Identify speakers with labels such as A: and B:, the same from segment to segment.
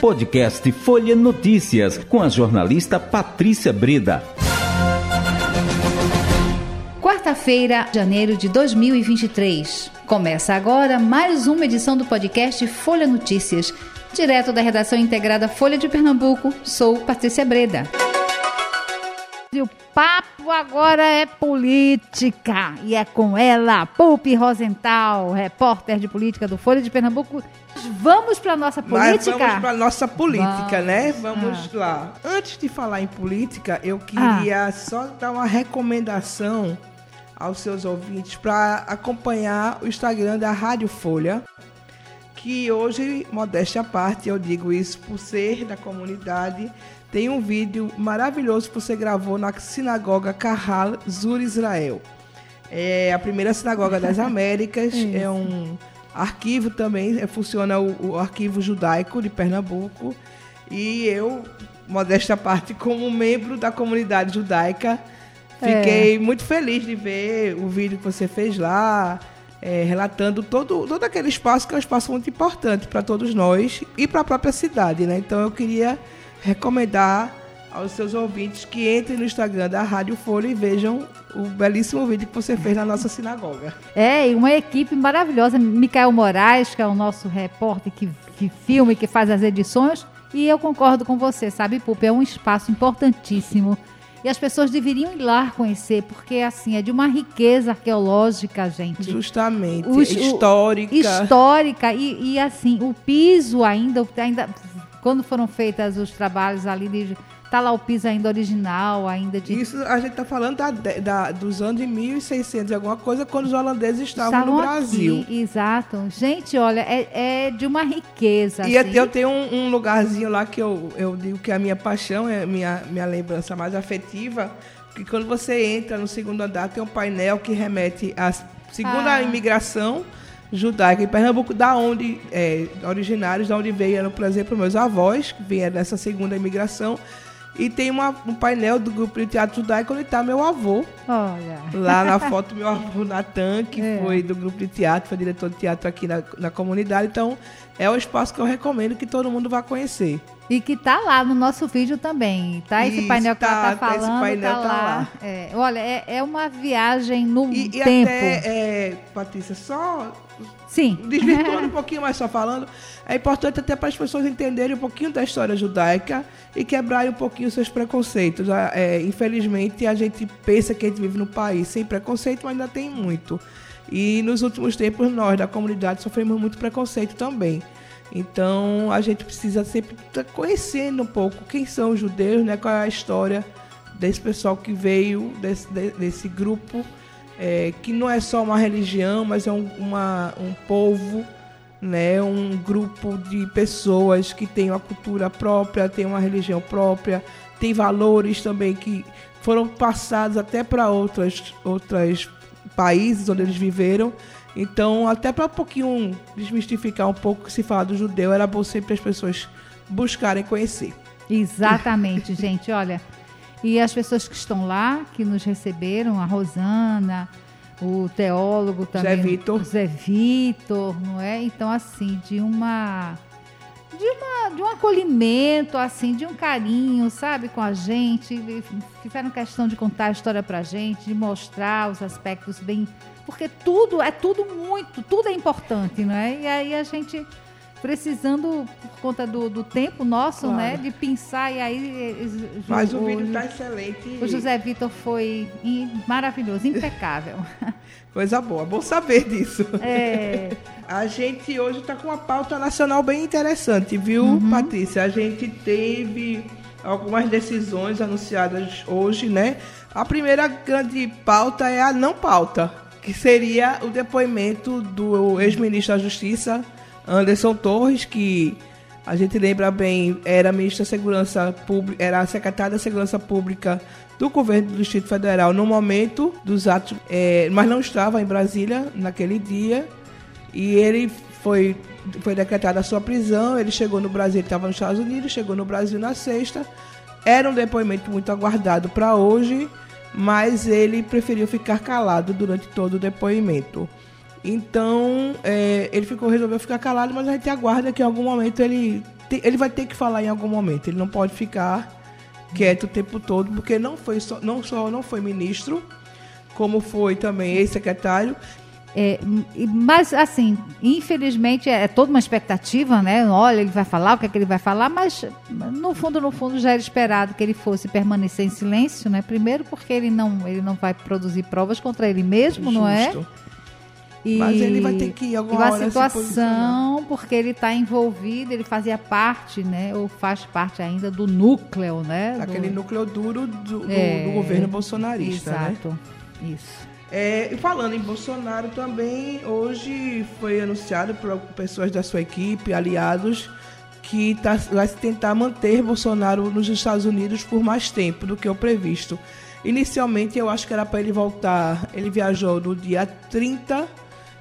A: Podcast Folha Notícias, com a jornalista Patrícia Breda.
B: Quarta-feira, janeiro de 2023. Começa agora mais uma edição do podcast Folha Notícias. Direto da redação integrada Folha de Pernambuco, sou Patrícia Breda. E o papo agora é política. E é com ela, Pupi Rosenthal, repórter de política do Folha de Pernambuco. Vamos para nossa política?
C: Mas vamos para nossa política,
B: vamos.
C: né? Vamos ah. lá. Antes de falar em política, eu queria ah. só dar uma recomendação aos seus ouvintes para acompanhar o Instagram da Rádio Folha, que hoje, modéstia à parte, eu digo isso por ser da comunidade, tem um vídeo maravilhoso que você gravou na sinagoga Carral Zur Israel. É a primeira sinagoga das Américas, é um arquivo também, é, funciona o, o, arquivo judaico de Pernambuco. E eu, modéstia à parte, como membro da comunidade judaica, fiquei é. muito feliz de ver o vídeo que você fez lá. É, relatando todo, todo aquele espaço que é um espaço muito importante para todos nós e para a própria cidade, né? Então eu queria recomendar aos seus ouvintes que entrem no Instagram da Rádio Folha e vejam o belíssimo vídeo que você fez na nossa sinagoga.
B: É, e uma equipe maravilhosa. Micael Moraes, que é o nosso repórter que, que filma e que faz as edições. E eu concordo com você, sabe, Pupa? É um espaço importantíssimo. E as pessoas deveriam ir lá conhecer, porque assim, é de uma riqueza arqueológica, gente.
C: Justamente. Histórica.
B: O, histórica. E, e assim, o piso ainda, ainda quando foram feitos os trabalhos ali de Tá lá o piso ainda original, ainda de...
C: Isso a gente tá falando da, da, dos anos de 1600 e alguma coisa, quando os holandeses estavam, estavam no Brasil.
B: Aqui, exato. Gente, olha, é, é de uma riqueza.
C: E assim. eu tenho um, um, lugarzinho lá que eu, eu digo que é a minha paixão, é a minha, minha lembrança mais afetiva, que quando você entra no segundo andar, tem um painel que remete à segunda ah. imigração judaica em Pernambuco, da onde é, originários, da onde veio, por exemplo, meus avós, que vieram dessa segunda imigração. E tem uma, um painel do grupo de teatro judaico onde está meu avô.
B: Olha.
C: Lá na foto, meu avô Natan, que é. foi do grupo de teatro, foi diretor de teatro aqui na, na comunidade. Então, é um espaço que eu recomendo que todo mundo vá conhecer.
B: E que tá lá no nosso vídeo também, tá? Esse Isso, painel que tá, ela tá falando, esse painel tá, tá lá. lá. É, olha, é, é, uma viagem no e, tempo. E
C: até, é, Patrícia, só
B: Sim.
C: desvirtuando um pouquinho mais só falando, é importante até para as pessoas entenderem um pouquinho da história judaica e quebrarem um pouquinho seus preconceitos. É, infelizmente, a gente pensa que a gente vive no país sem preconceito, mas ainda tem muito. E nos últimos tempos, nós da comunidade sofremos muito preconceito também. Então a gente precisa sempre estar conhecendo um pouco quem são os judeus, né? qual é a história desse pessoal que veio desse, desse grupo, é, que não é só uma religião, mas é um, uma, um povo, né? um grupo de pessoas que tem uma cultura própria, tem uma religião própria, tem valores também que foram passados até para outras, outras países onde eles viveram então, até para um pouquinho desmistificar um pouco que se fala do judeu, era bom sempre as pessoas buscarem conhecer.
B: Exatamente, gente. Olha, e as pessoas que estão lá, que nos receberam, a Rosana, o teólogo também,
C: Zé Vitor,
B: Zé Vitor, não é? Então, assim, de uma de, uma, de um acolhimento, assim, de um carinho, sabe, com a gente. Fizeram questão de contar a história pra gente, de mostrar os aspectos bem. Porque tudo, é tudo muito, tudo é importante, não é? E aí a gente precisando, por conta do, do tempo nosso, né, claro. né, de pensar e aí...
C: Mas o, o vídeo está excelente.
B: O José Vitor foi maravilhoso, impecável.
C: Coisa boa, bom saber disso.
B: É.
C: A gente hoje está com uma pauta nacional bem interessante, viu, uhum. Patrícia? A gente teve algumas decisões anunciadas hoje, né? A primeira grande pauta é a não pauta, que seria o depoimento do ex-ministro da Justiça, Anderson Torres, que a gente lembra bem, era ministro da Segurança Pública, era secretário da Segurança Pública do governo do Distrito Federal no momento dos atos, é, mas não estava em Brasília naquele dia. E ele foi, foi decretada a sua prisão. Ele chegou no Brasil, ele estava nos Estados Unidos, chegou no Brasil na sexta. Era um depoimento muito aguardado para hoje, mas ele preferiu ficar calado durante todo o depoimento. Então, é, ele ficou resolveu ficar calado, mas a gente aguarda que em algum momento ele ele vai ter que falar em algum momento. Ele não pode ficar quieto o tempo todo, porque não foi só, não só não foi ministro, como foi também ex-secretário
B: é, mas, assim, infelizmente é, é, toda uma expectativa, né? Olha, ele vai falar, o que é que ele vai falar, mas no fundo, no fundo, já era esperado que ele fosse permanecer em silêncio, né? Primeiro porque ele não, ele não vai produzir provas contra ele mesmo, Justo. não é?
C: E, mas ele vai ter que ir alguma
B: hora situação, porque ele está envolvido, ele fazia parte, né? Ou faz parte ainda do núcleo, né?
C: Aquele do, núcleo duro do, é, do, governo bolsonarista,
B: exato, né?
C: Exato,
B: isso.
C: É, e falando em Bolsonaro também, hoje foi anunciado por pessoas da sua equipe, aliados, que tá, vai tentar manter Bolsonaro nos Estados Unidos por mais tempo do que o previsto. Inicialmente eu acho que era para ele voltar, ele viajou no dia 30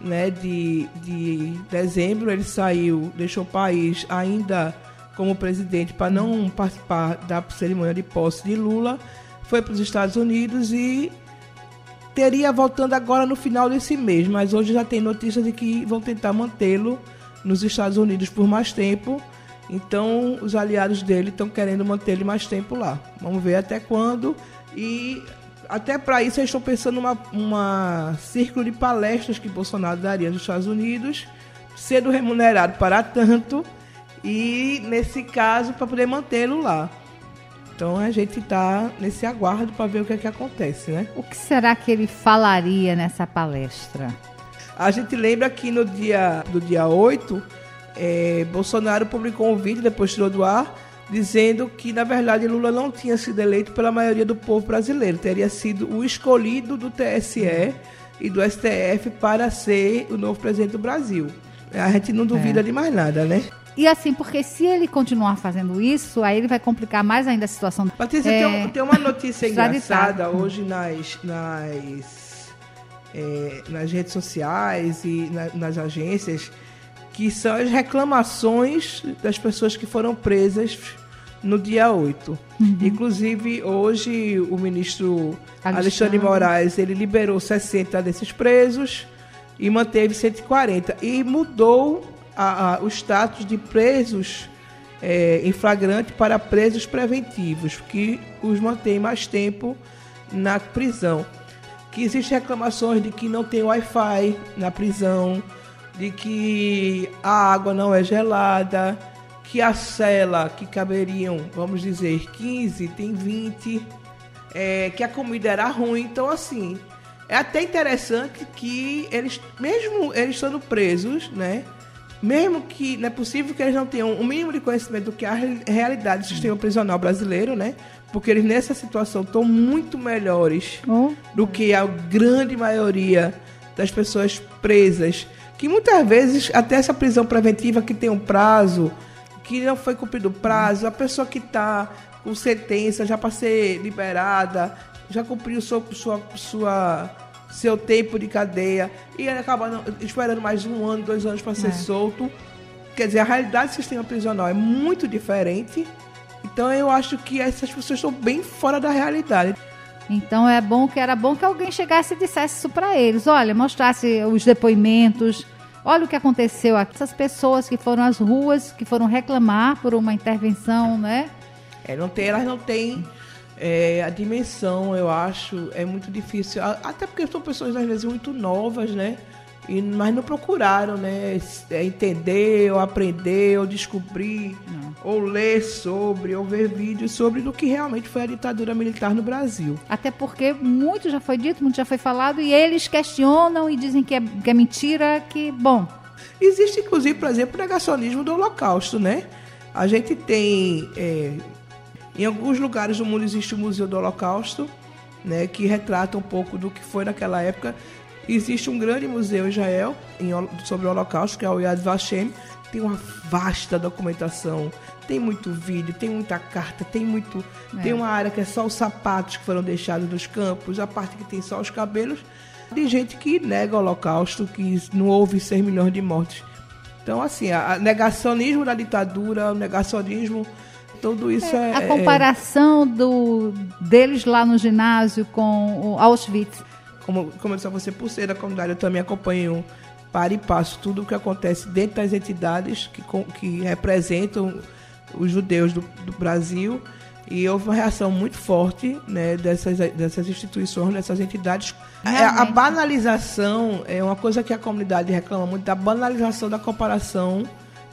C: né, de, de dezembro, ele saiu, deixou o país ainda como presidente para não participar da cerimônia de posse de Lula, foi para os Estados Unidos e teria voltando agora no final desse mês, mas hoje já tem notícia de que vão tentar mantê-lo nos Estados Unidos por mais tempo. Então, os aliados dele estão querendo manter ele mais tempo lá. Vamos ver até quando. E até para isso, eles estão pensando uma, uma círculo de palestras que Bolsonaro daria nos Estados Unidos, sendo remunerado para tanto, e nesse caso, para poder mantê-lo lá. Então a gente está nesse aguardo para ver o que é que acontece, né?
B: O que será que ele falaria nessa palestra?
C: A gente lembra que no dia do dia 8, é, Bolsonaro publicou um vídeo, depois tirou do ar, dizendo que, na verdade, Lula não tinha sido eleito pela maioria do povo brasileiro, teria sido o escolhido do TSE e do STF para ser o novo presidente do Brasil. A gente não duvida é. de mais nada, né?
B: E assim, porque se ele continuar fazendo isso, aí ele vai complicar mais ainda a situação.
C: Patrícia, é, tem, tem, uma notícia engraçada hoje nas, nas, é, nas redes sociais e na, nas agências, que são as reclamações das pessoas que foram presas no dia 8. Uhum. Inclusive, hoje, o ministro Alexandre. Alexandre Moraes ele liberou 60 desses presos e manteve 140. E mudou a, a, o status de presos é, em flagrante para presos preventivos, que os mantém mais tempo na prisão. Que existem reclamações de que não tem Wi-Fi na prisão, de que a água não é gelada, que a cela que caberiam, vamos dizer, 15, tem 20, é, que a comida era ruim. Então, assim, é até interessante que eles, mesmo eles estando presos, né? mesmo que não é possível que eles não tenham o um mínimo de conhecimento do que é a realidade do sistema prisional brasileiro, né? Porque eles nessa situação estão muito melhores oh. do que a grande maioria das pessoas presas, que muitas vezes até essa prisão preventiva que tem um prazo, que não foi cumprido o prazo, a pessoa que está com sentença já para ser liberada, já cumpriu sua, sua, sua seu tempo de cadeia e ele acaba esperando mais um ano, dois anos para ser é. solto. Quer dizer, a realidade do sistema prisional é muito diferente. Então eu acho que essas pessoas estão bem fora da realidade.
B: Então é bom que era bom que alguém chegasse e dissesse isso para eles. Olha, mostrasse os depoimentos. Olha o que aconteceu aqui. Essas pessoas que foram às ruas, que foram reclamar por uma intervenção, né?
C: É, não tem, elas não têm é, a dimensão, eu acho, é muito difícil. Até porque são pessoas, às vezes, muito novas, né? E, mas não procuraram, né? É, entender, ou aprender, ou descobrir. Ou ler sobre, ou ver vídeos sobre do que realmente foi a ditadura militar no Brasil.
B: Até porque muito já foi dito, muito já foi falado, e eles questionam e dizem que é, que é mentira, que, bom.
C: Existe, inclusive, por exemplo, o negacionismo do Holocausto, né? A gente tem é, em alguns lugares do mundo existe o Museu do Holocausto, né, que retrata um pouco do que foi naquela época. Existe um grande museu em Israel em, sobre o Holocausto, que é o Yad Vashem. Tem uma vasta documentação, tem muito vídeo, tem muita carta, tem muito. É. Tem uma área que é só os sapatos que foram deixados nos campos, a parte que tem só os cabelos. De gente que nega o Holocausto, que não houve 6 milhões de mortes. Então, assim, o negacionismo da ditadura, o negacionismo tudo isso é.
B: é a comparação do, deles lá no ginásio com o Auschwitz.
C: Como, como eu disse a você, por ser da comunidade, eu também acompanho para e passo tudo o que acontece dentro das entidades que, que representam os judeus do, do Brasil e houve uma reação muito forte né, dessas, dessas instituições, dessas entidades. É, a, a banalização é uma coisa que a comunidade reclama muito da banalização da comparação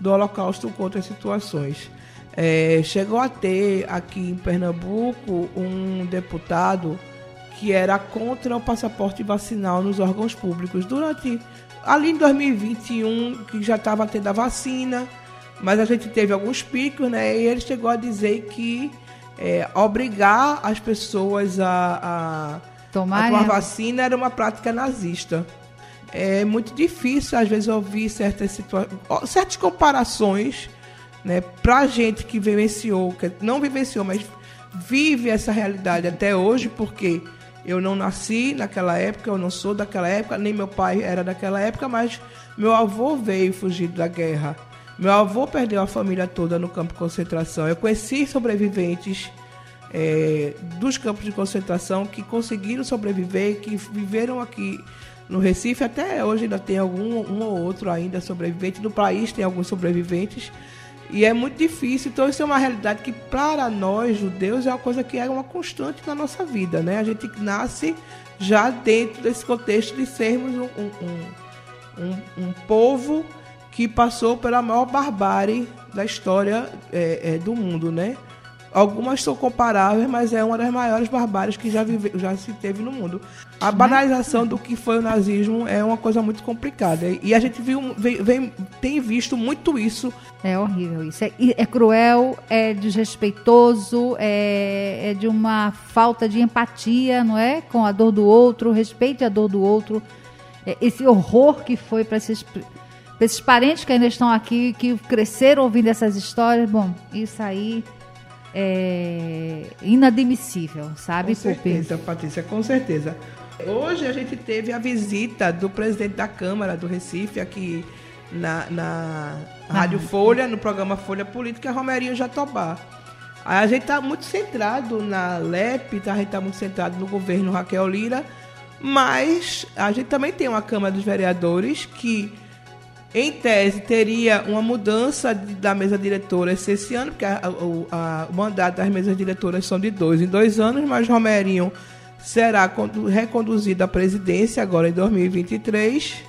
C: do Holocausto com outras situações. É, chegou a ter aqui em Pernambuco um deputado que era contra o passaporte vacinal nos órgãos públicos. Durante ali em 2021, que já estava tendo a vacina, mas a gente teve alguns picos, né? E ele chegou a dizer que é, obrigar as pessoas a, a, Tomarem... a tomar vacina era uma prática nazista. É muito difícil, às vezes, ouvir certas, situa certas comparações né, para a gente que vivenciou, que não vivenciou, mas vive essa realidade até hoje, porque eu não nasci naquela época, eu não sou daquela época, nem meu pai era daquela época, mas meu avô veio fugir da guerra. Meu avô perdeu a família toda no campo de concentração. Eu conheci sobreviventes é, dos campos de concentração que conseguiram sobreviver, que viveram aqui no Recife. Até hoje ainda tem algum um ou outro ainda sobrevivente. No país tem alguns sobreviventes. E é muito difícil. Então, isso é uma realidade que, para nós, judeus, é uma coisa que é uma constante na nossa vida. Né? A gente nasce já dentro desse contexto de sermos um, um, um, um povo que passou pela maior barbárie da história é, é, do mundo, né? Algumas são comparáveis, mas é uma das maiores barbáries que já, vive, já se teve no mundo. A banalização do que foi o nazismo é uma coisa muito complicada. E a gente viu, vem, vem, tem visto muito isso.
B: É horrível isso. É, é cruel, é desrespeitoso, é, é, de uma falta de empatia, não é? Com a dor do outro, respeite a dor do outro. É, esse horror que foi para esses esses parentes que ainda estão aqui, que cresceram ouvindo essas histórias, bom, isso aí é inadmissível, sabe?
C: Com certeza, Patrícia, com certeza. Hoje a gente teve a visita do presidente da Câmara do Recife aqui na, na Rádio Folha, no programa Folha Política, Romerinho Jatobá. A gente está muito centrado na LEP, a gente está muito centrado no governo Raquel Lira, mas a gente também tem uma Câmara dos Vereadores que em tese, teria uma mudança da mesa diretora esse ano, porque a, a, a, o mandato das mesas diretoras são de dois em dois anos, mas Romerinho será reconduzido à presidência agora em 2023.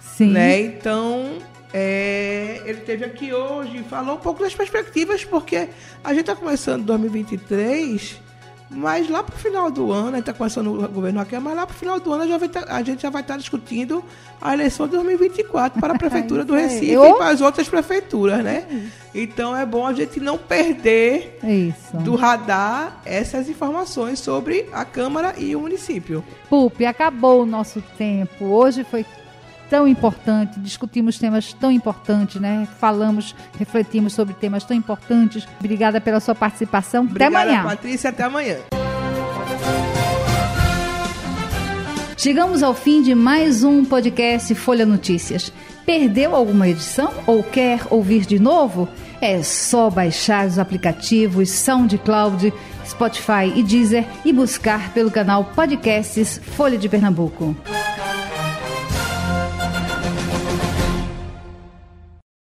C: Sim. Né? Então, é, ele esteve aqui hoje e falou um pouco das perspectivas, porque a gente está começando 2023 mas lá para o final do ano, a gente está começando o governo aqui, mas lá para o final do ano a gente, vai tá, a gente já vai estar tá discutindo a eleição de 2024 para a Prefeitura do Recife Eu... e para as outras prefeituras, né? Então é bom a gente não perder Isso. do radar essas informações sobre a Câmara e o município.
B: Pupi, acabou o nosso tempo. Hoje foi tão importante, discutimos temas tão importantes, né? Falamos, refletimos sobre temas tão importantes. Obrigada pela sua participação.
C: Obrigada,
B: até amanhã.
C: Patrícia, até amanhã.
B: Chegamos ao fim de mais um podcast Folha Notícias. Perdeu alguma edição ou quer ouvir de novo? É só baixar os aplicativos SoundCloud, Spotify e Deezer e buscar pelo canal Podcasts Folha de Pernambuco.